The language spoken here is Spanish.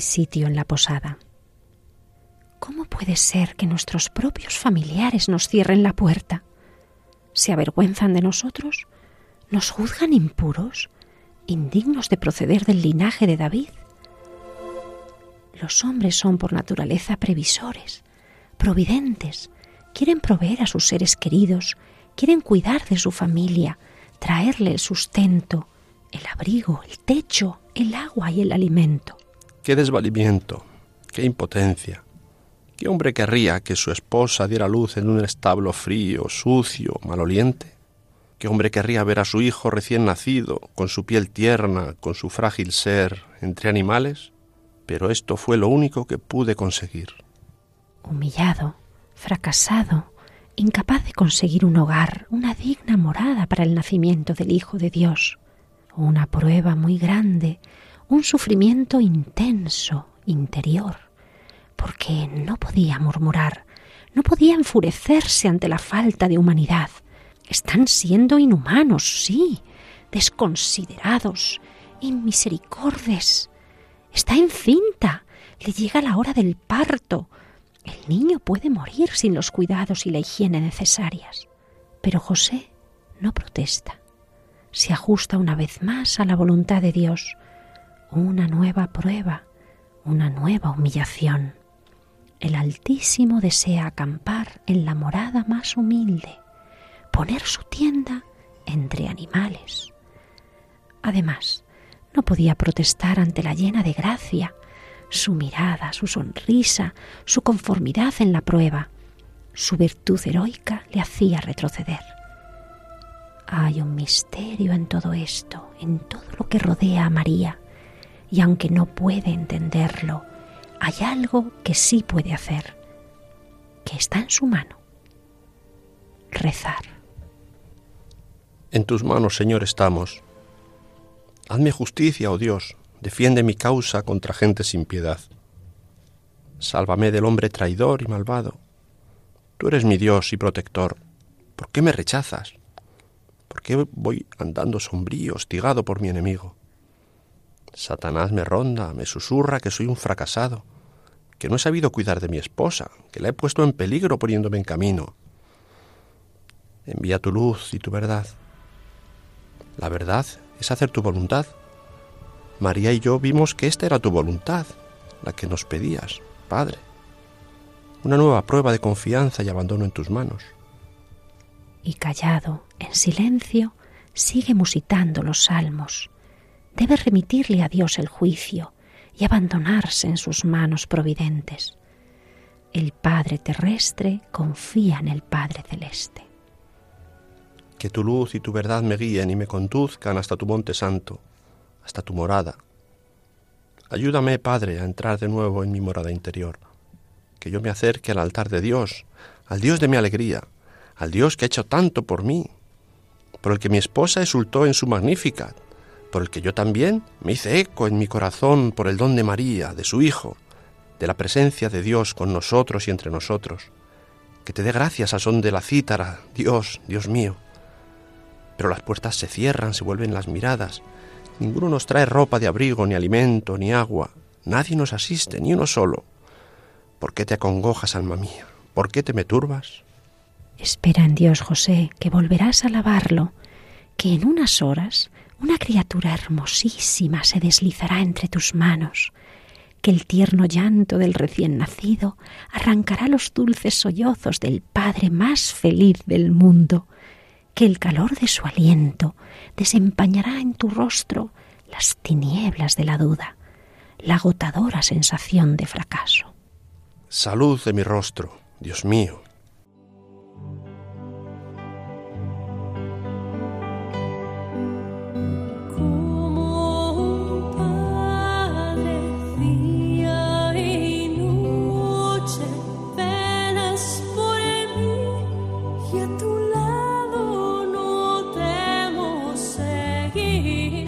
Sitio en la posada. ¿Cómo puede ser que nuestros propios familiares nos cierren la puerta? ¿Se avergüenzan de nosotros? ¿Nos juzgan impuros? ¿Indignos de proceder del linaje de David? Los hombres son por naturaleza previsores, providentes, quieren proveer a sus seres queridos, quieren cuidar de su familia, traerle el sustento, el abrigo, el techo, el agua y el alimento. Qué desvalimiento, qué impotencia. ¿Qué hombre querría que su esposa diera luz en un establo frío, sucio, maloliente? ¿Qué hombre querría ver a su hijo recién nacido, con su piel tierna, con su frágil ser, entre animales? Pero esto fue lo único que pude conseguir. Humillado, fracasado, incapaz de conseguir un hogar, una digna morada para el nacimiento del Hijo de Dios, una prueba muy grande, un sufrimiento intenso, interior, porque no podía murmurar, no podía enfurecerse ante la falta de humanidad. Están siendo inhumanos, sí, desconsiderados, inmisericordes. Está encinta, le llega la hora del parto. El niño puede morir sin los cuidados y la higiene necesarias. Pero José no protesta. Se ajusta una vez más a la voluntad de Dios, una nueva prueba, una nueva humillación. El Altísimo desea acampar en la morada más humilde, poner su tienda entre animales. Además, no podía protestar ante la llena de gracia, su mirada, su sonrisa, su conformidad en la prueba. Su virtud heroica le hacía retroceder. Hay un misterio en todo esto, en todo lo que rodea a María y aunque no puede entenderlo, hay algo que sí puede hacer, que está en su mano. Rezar. En tus manos, Señor, estamos. Hazme justicia, oh Dios, defiende mi causa contra gente sin piedad. Sálvame del hombre traidor y malvado. Tú eres mi Dios y protector. ¿Por qué me rechazas? ¿Por qué voy andando sombrío, hostigado por mi enemigo? Satanás me ronda, me susurra que soy un fracasado, que no he sabido cuidar de mi esposa, que la he puesto en peligro poniéndome en camino. Envía tu luz y tu verdad. La verdad es hacer tu voluntad. María y yo vimos que esta era tu voluntad, la que nos pedías, Padre. Una nueva prueba de confianza y abandono en tus manos. Y callado, en silencio, sigue musitando los salmos debe remitirle a Dios el juicio y abandonarse en sus manos providentes. El Padre terrestre confía en el Padre celeste. Que tu luz y tu verdad me guíen y me conduzcan hasta tu monte santo, hasta tu morada. Ayúdame, Padre, a entrar de nuevo en mi morada interior, que yo me acerque al altar de Dios, al Dios de mi alegría, al Dios que ha hecho tanto por mí, por el que mi esposa exultó en su Magnificat, por el que yo también me hice eco en mi corazón por el don de María, de su Hijo, de la presencia de Dios con nosotros y entre nosotros. Que te dé gracias a son de la cítara, Dios, Dios mío. Pero las puertas se cierran, se vuelven las miradas. Ninguno nos trae ropa de abrigo, ni alimento, ni agua. Nadie nos asiste, ni uno solo. ¿Por qué te acongojas, alma mía? ¿Por qué te me turbas? Espera en Dios, José, que volverás a alabarlo, que en unas horas una criatura hermosísima se deslizará entre tus manos, que el tierno llanto del recién nacido arrancará los dulces sollozos del Padre más feliz del mundo, que el calor de su aliento desempañará en tu rostro las tinieblas de la duda, la agotadora sensación de fracaso. Salud de mi rostro, Dios mío,